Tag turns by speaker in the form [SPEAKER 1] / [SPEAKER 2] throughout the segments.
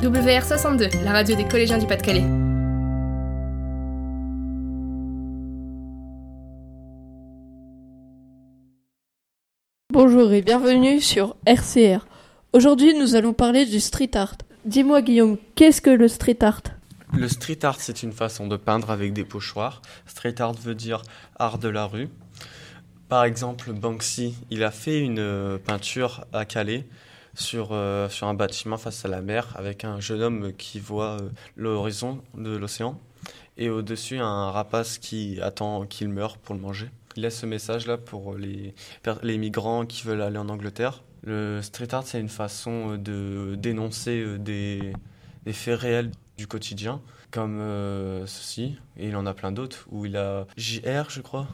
[SPEAKER 1] WR62, la radio des collégiens du Pas-de-Calais.
[SPEAKER 2] Bonjour et bienvenue sur RCR. Aujourd'hui, nous allons parler du street art. Dis-moi, Guillaume, qu'est-ce que le street art?
[SPEAKER 3] Le street art, c'est une façon de peindre avec des pochoirs. Street art veut dire art de la rue. Par exemple, Banksy, il a fait une euh, peinture à Calais sur, euh, sur un bâtiment face à la mer avec un jeune homme qui voit euh, l'horizon de l'océan et au-dessus un rapace qui attend qu'il meure pour le manger. Il laisse ce message-là pour les, les migrants qui veulent aller en Angleterre. Le street art, c'est une façon de dénoncer des, des faits réels du quotidien, comme euh, ceci, et il en a plein d'autres, où il a JR, je crois.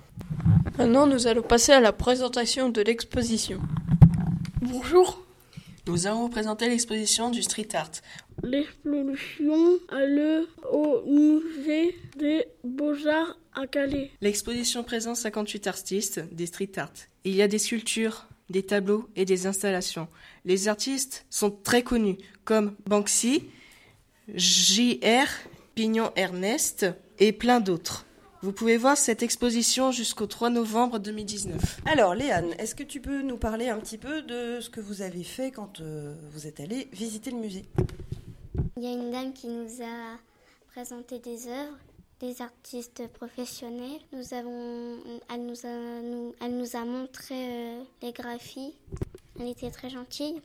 [SPEAKER 2] Maintenant, nous allons passer à la présentation de l'exposition.
[SPEAKER 4] Bonjour Nous allons vous présenter l'exposition du street art.
[SPEAKER 5] L'exposition a lieu au musée des Beaux-Arts à Calais.
[SPEAKER 4] L'exposition présente 58 artistes des street art. Il y a des sculptures, des tableaux et des installations. Les artistes sont très connus, comme Banksy, J.R., Pignon Ernest et plein d'autres. Vous pouvez voir cette exposition jusqu'au 3 novembre 2019.
[SPEAKER 6] Alors, Léane, est-ce que tu peux nous parler un petit peu de ce que vous avez fait quand euh, vous êtes allé visiter le musée?
[SPEAKER 7] Il y a une dame qui nous a présenté des œuvres, des artistes professionnels. Nous avons, elle, nous a, nous, elle nous a montré euh, les graphies. Elle était très gentille.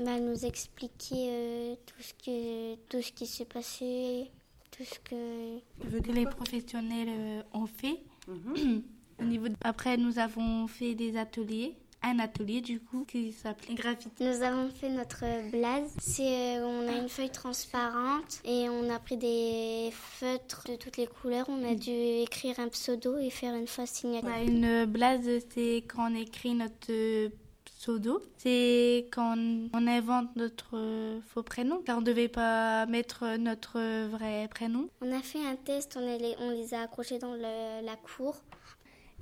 [SPEAKER 7] Elle nous expliquait euh, tout, ce que, tout ce qui s'est passé, tout ce que...
[SPEAKER 8] les professionnels euh, ont fait. Au niveau de- Après, nous avons fait des ateliers. Un atelier, du coup, qui s'appelait Graffiti.
[SPEAKER 7] Nous avons fait notre blase. C'est, euh, on a une feuille transparente et on a pris des feutres de toutes les couleurs. On a dû écrire un pseudo et faire une fausse signature.
[SPEAKER 8] Une blase, c'est quand on écrit notre pseudo. C'est quand on invente notre euh, faux prénom, car on ne devait pas mettre notre vrai prénom.
[SPEAKER 7] On a fait un test, on, les, on les a accrochés dans le- la cour.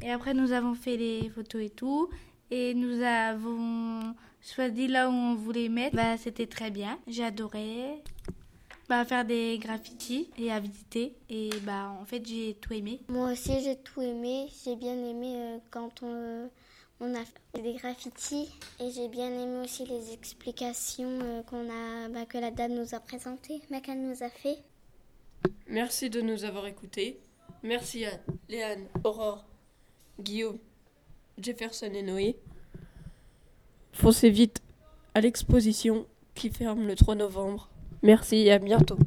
[SPEAKER 8] Et après, nous avons fait les photos et tout. Et nous avons choisi là où on voulait mettre. Bah, c'était très bien. J'ai adoré. Bah, faire des graffitis et à visiter. Et bah, en fait, j'ai tout aimé.
[SPEAKER 7] Moi aussi, j'ai tout aimé. J'ai bien aimé euh, quand on, on a fait des graffitis. Et j'ai bien aimé aussi les explications euh, qu'on a, bah, que la dame nous a présentées, mais qu'elle nous a fait.
[SPEAKER 2] Merci de nous avoir écoutés. Merci à Léane, Aurore, Guillaume, Jefferson et Noé. Foncez vite à l'exposition qui ferme le 3 novembre. Merci et à bientôt.